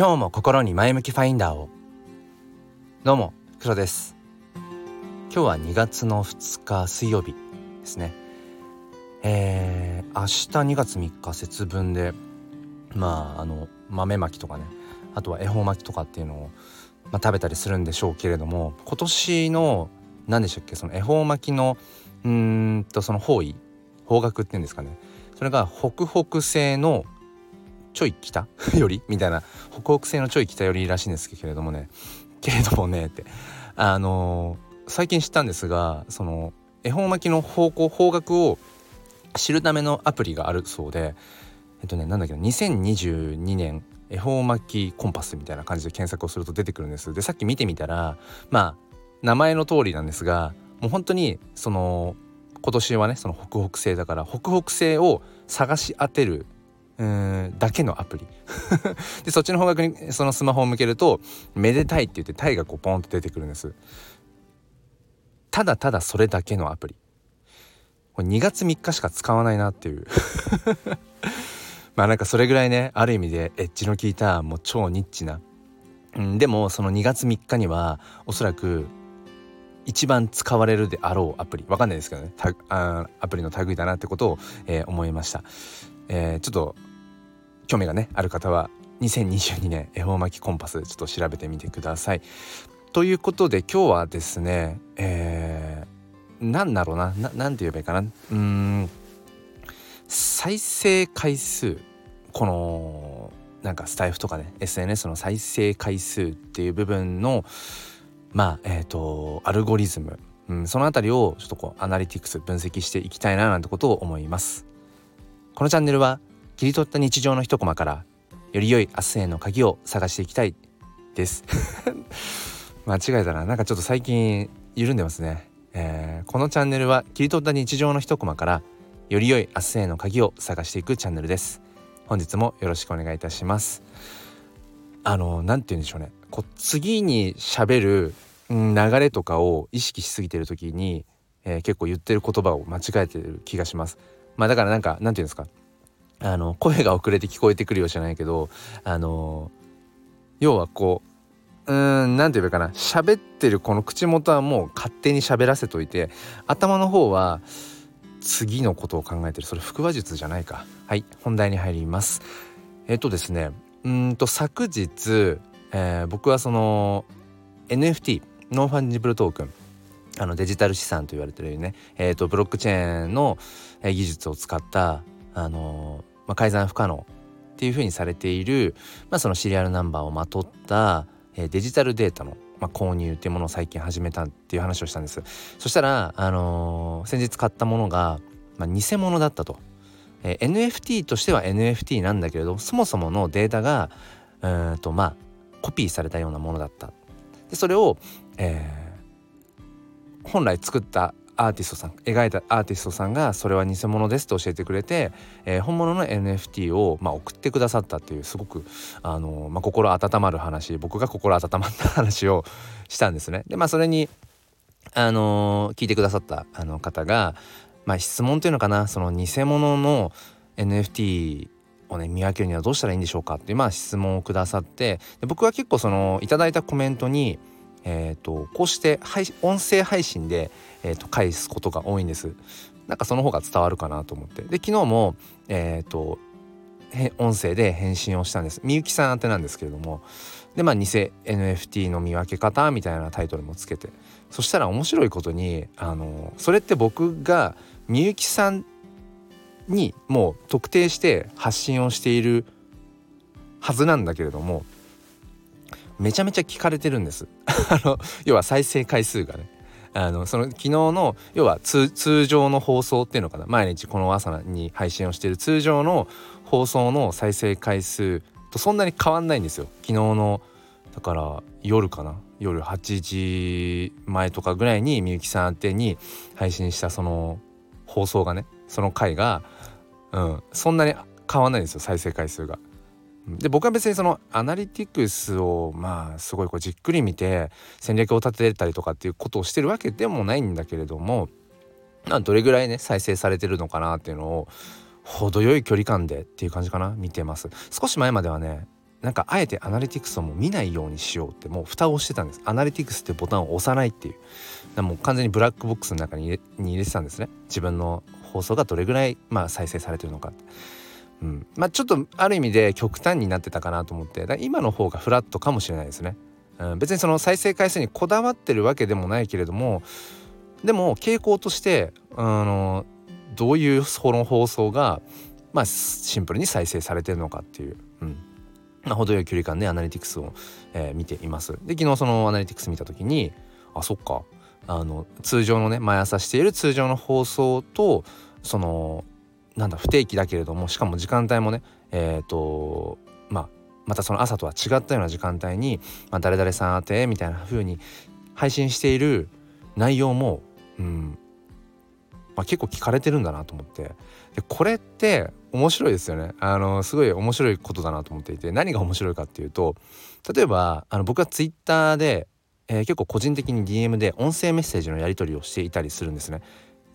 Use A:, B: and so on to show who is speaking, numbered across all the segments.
A: 今日も心に前向きファインダーを。どうも黒です。今日は2月の2日水曜日ですね。えー、明日2月3日節分でまああの豆まきとかねあとは恵方巻きとかっていうのを、まあ、食べたりするんでしょうけれども今年の何でしたっけその恵方巻きのうんとその方位方角っていうんですかね。それが北北西のちょい北 より？みたいな。北北西のちょい北寄りらしいんですけれどもね。けれどもねって。あのー、最近知ったんですがその恵方巻きの方向方角を知るためのアプリがあるそうでえっとねなんだっけ2022年恵方巻きコンパスみたいな感じで検索をすると出てくるんです。でさっき見てみたらまあ名前の通りなんですがもう本当にその今年はねその北北西だから北北西を探し当てるうんだけのアプリ。でそっちの方角にそのスマホを向けると「めでたい」って言ってタイがこうポンと出てくるんです。ただただそれだけのアプリ。これ2月3日しか使わないなっていう。まあなんかそれぐらいねある意味でエッジの効いたもう超ニッチな、うん、でもその2月3日にはおそらく一番使われるであろうアプリ。わかんないですけどね。あアプリの類だなってことを、えー、思いました、えー、ちょっと興味がねある方は2022年恵方巻きコンパスちょっと調べてみてください。ということで今日はですね、えー、なんだろうなななんて言えばいいかなうん再生回数このなんかスタイフとかね SNS の再生回数っていう部分のまあえっ、ー、とアルゴリズム、うん、その辺りをちょっとこうアナリティクス分析していきたいななんてことを思います。このチャンネルは切り取った日常の一コマからより良い明日への鍵を探していきたいです。間違えたな。なんかちょっと最近緩んでますね、えー、このチャンネルは切り取った日常の一コマからより良い明日への鍵を探していくチャンネルです。本日もよろしくお願いいたします。あの何て言うんでしょうね。こう次に喋る流れとかを意識しすぎてる時に、えー、結構言ってる言葉を間違えてる気がします。まあだからなんかなんて言うんですか。あの声が遅れて聞こえてくるようじゃないけどあの要はこううーん何て言えばいいかな。喋ってるこの口元はもう勝手に喋らせといて頭の方は次のことを考えてる。それ腹話術じゃないか。はい本題に入ります。えっとですねうんと昨日、えー、僕はその NFT Non-Fungible Token あのデジタル資産と言われてるね、えーと、ブロックチェーンの技術を使ったあのまあ、改ざん不可能っていうふうにされている、まあ、そのシリアルナンバーをまとった、えー、デジタルデータの、まあ、購入っていうものを最近始めたっていう話をしたんです。そしたら、あのー、先日買ったものが、まあ、偽物だったと、えー、NFT としては NFT なんだけれどそもそものデータがうんとまあコピーされたようなものだった。でそれを、えー、本来作ったアーティストさん描いたアーティストさんがそれは偽物ですと教えてくれて、えー、本物の NFT を、まあ、送ってくださったっていうすごく、あのまあ、心温まる話僕が心温まった話をしたんですね。でまあそれに、あのー、聞いてくださったあの方が、まあ、質問というのかなその偽物の NFT をね見分けるにはどうしたらいいんでしょうかっていう、まあ、質問をくださってで僕は結構そのいただいたコメントにえーと、こうして音声配信で、えーと、返すことが多いんです。なんかその方が伝わるかなと思って。で昨日も、えーと、音声で返信をしたんです。みゆきさん宛てなんですけれども。でまあ偽 NFT の見分け方みたいなタイトルもつけて。そしたら面白いことにあのそれって僕がみゆきさんにもう特定して発信をしているはずなんだけれども。めちゃめちゃ聞かれてるんです。あの要は再生回数がね。あのその昨日の要は通常の放送っていうのかな。毎日この朝に配信をしている通常の放送の再生回数とそんなに変わんないんですよ。昨日のだから夜かな。夜8時前とかぐらいにみゆきさん宛てに配信したその放送がねその回がうんそんなに変わんないんですよ再生回数が。で僕は別にそのアナリティクスをまあすごいこうじっくり見て戦略を立てたりとかっていうことをしてるわけでもないんだけれどもどれぐらいね再生されてるのかなっていうのを程よい距離感でっていう感じかな見てます。少し前まではねなんかあえてアナリティクスをもう見ないようにしようってもう蓋をしてたんです。アナリティクスってボタンを押さないっていう。もう完全にブラックボックスの中に入れに入れてたんですね。自分の放送がどれぐらい、まあ、再生されてるのかうん、まあちょっとある意味で極端になってたかなと思ってだ今の方がフラットかもしれないですね、うん、別にその再生回数にこだわってるわけでもないけれどもでも傾向としてあのどういうその放送がまあシンプルに再生されてるのかっていう、うん。まあ、程よい距離感でアナリティクスを、えー、見ています。で昨日そのアナリティクス見た時にあそっか。あの通常のね毎朝している通常の放送とそのなんだ不定期だけれどもしかも時間帯もねえっ、ー、とまあまたその朝とは違ったような時間帯に、まあ、誰々さん宛てみたいな風に配信している内容も、うんまあ、結構聞かれてるんだなと思ってでこれって面白いですよねあのすごい面白いことだなと思っていて何が面白いかっていうと例えばあの僕はツイッターで、えー、結構個人的に DM で音声メッセージのやり取りをしていたりするんですね。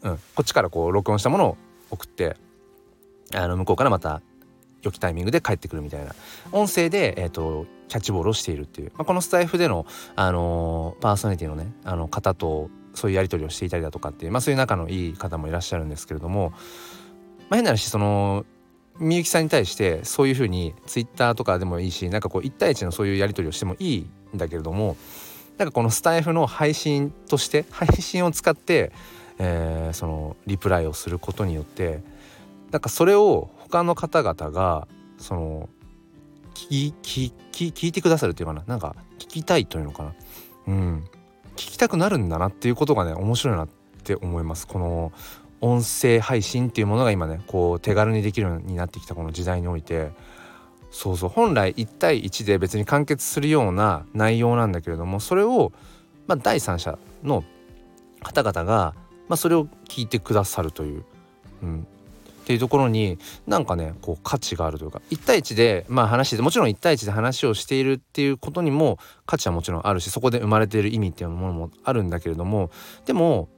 A: うん、こっちからこう録音したものを送ってあの向こうからまた良きタイミングで帰ってくるみたいな。音声で、えーと、キャッチボールをしているっていう、まあ、このスタイフでの、あのー、パーソナリティのねあの方とそういうやり取りをしていたりだとかっていう、まあ、そういう仲のいい方もいらっしゃるんですけれども、まあ、変な話そのみゆきさんに対してそういうふうにツイッターとかでもいいしなんかこう1対1のそういうやり取りをしてもいいんだけれどもなんかこのスタイフの配信として配信を使って、えー、そのリプライをすることによってなんかそれを他の方々がその聞き聞聞いてくださるっていうかな。なんか聞きたいというのかな。うん。聞きたくなるんだなっていうことがね面白いなって思います。この音声配信っていうものが今ねこう手軽にできるようになってきたこの時代において。そうそう。本来1対1で別に完結するような内容なんだけれどもそれを、まあ、第三者の方々が、まあ、それを聞いてくださるという、うん、っていうところになんかねこう価値があるというか1対1でまあ話してもちろん1対1で話をしているっていうことにも価値はもちろんあるしそこで生まれている意味っていうものもあるんだけれどもでも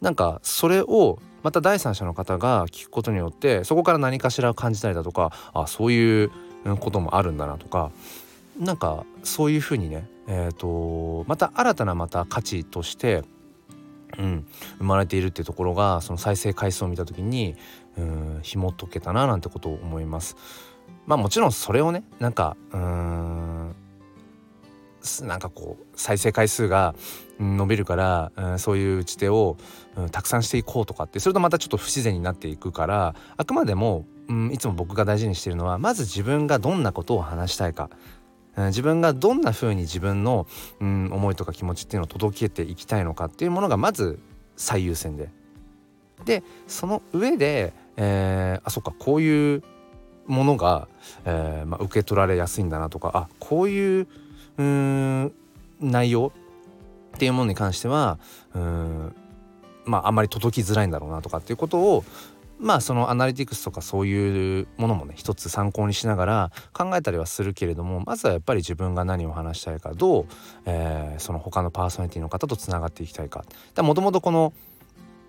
A: なんかそれをまた第三者の方が聞くことによってそこから何かしら感じたりだとかあそういうこともあるんだなとかなんかそういうふうにねえーとまた新たなまた価値としてうん、生まれているっていうところがその再生回数を見た時にうん紐解けたななんてことを思います。まあもちろんそれをねなんかうんなんかこう再生回数が伸びるから、うん、そういう打ち手を、うん、たくさんしていこうとかってそれとまたちょっと不自然になっていくからあくまでも、うん、いつも僕が大事にしてるのはまず自分がどんなことを話したいか、自分がどんな風に自分の、うん、思いとか気持ちっていうのを届けていきたいのかっていうものがまず最優先ででその上で、えー、あそっかこういうものが、えーまあ、受け取られやすいんだなとかあこういううん内容っていうものに関してはうんまああまり届きづらいんだろうなとかっていうことをまあそのアナリティクスとかそういうものもね一つ参考にしながら考えたりはするけれどもまずはやっぱり自分が何を話したいかどう、えー、その他のパーソナリティの方とつながっていきたいか。もともとこの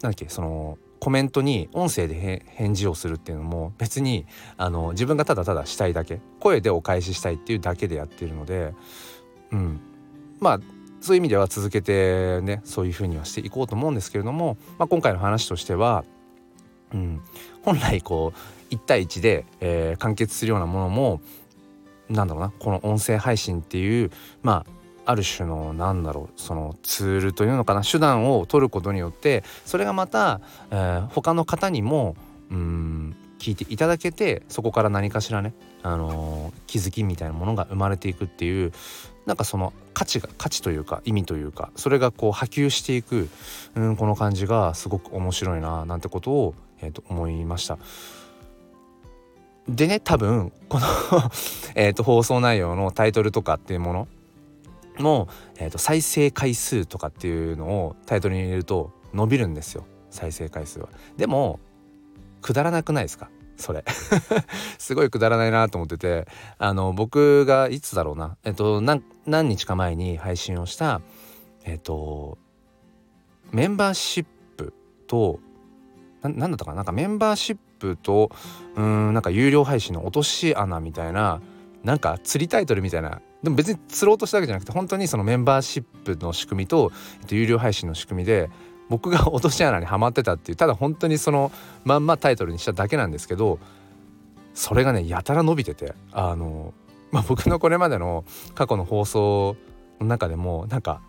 A: なんだっけそのコメントに音声で返事をするっていうのも別にあの自分がただただしたいだけ声でお返ししたいっていうだけでやってるので、うん、まあそういう意味では続けてねそういうふうにはしていこうと思うんですけれども、まあ、今回の話としては、うん、本来こう1対1で、えー、完結するようなものもなんだろうなこの音声配信っていうまあある種のなんだろうそのツールというのかな手段を取ることによってそれがまた、えー、他の方にもうん聞いていただけてそこから何かしらね、あのー、気づきみたいなものが生まれていくっていうなんかその価値が価値というか意味というかそれがこう波及していくうんこの感じがすごく面白いななんてことを、えー、と思いました。でね多分この えと放送内容のタイトルとかっていうものも、えー、と再生回数とかっていうのをタイトルに入れると伸びるんですよ再生回数は。でもくだらなくないですか？それ。すごいくだらないなと思っててあの僕がいつだろうな。えっと何日か前に配信をしたえっとメンバーシップと何だったかな？なんかメンバーシップとうんなんか有料配信の落とし穴みたいななんか釣りタイトルみたいなでも別に釣ろうとしたわけじゃなくて本当にそのメンバーシップの仕組みと、えっと、有料配信の仕組みで僕が落とし穴にはまってたっていうただ本当にそのまんまタイトルにしただけなんですけどそれがねやたら伸びててあの、まあ、僕のこれまでの過去の放送の中でもなんか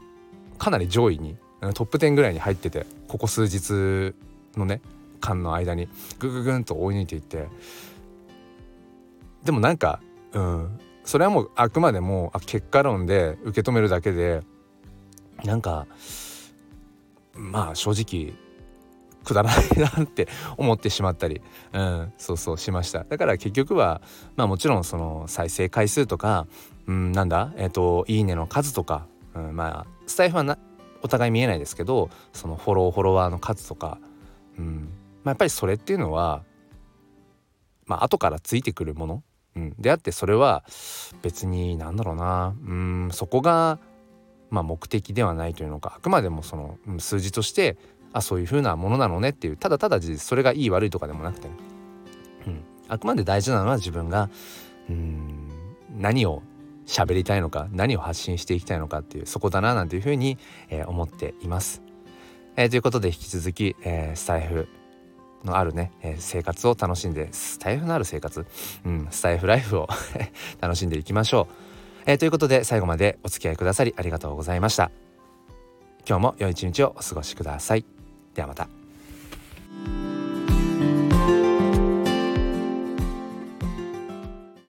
A: かなり上位にトップ10ぐらいに入っててここ数日のね間の間にグググンと追い抜いていってでもなんかうん。それはもうあくまでもあ結果論で受け止めるだけでなんかまあ正直くだらないなって思ってしまったり、うん、そうそうしました。だから結局はまあもちろんその再生回数とか、うん、なんだえっ、ー、といいねの数とか、うん、まあスタイフはお互い見えないですけどそのフォローフォロワーの数とか、うん。まあ、やっぱりそれっていうのはまあ後からついてくるもの、うん、であってそれは別になんだろうな。うんそこがまあ、目的ではないというのかあくまでもその数字としてあそういう風なものなのねっていうただただそれがいい悪いとかでもなくて、うん、あくまで大事なのは自分がうん何を喋りたいのか何を発信していきたいのかっていうそこだななんていうふうに、えー、思っています。えー、ということで引き続き、えー、スタイフのあるね、えー、生活を楽しんでスタイフのある生活、うん、スタイフライフを 楽しんでいきましょう。えー、ということで最後までお付き合いくださりありがとうございました。今日も良い一日をお過ごしください。ではまた。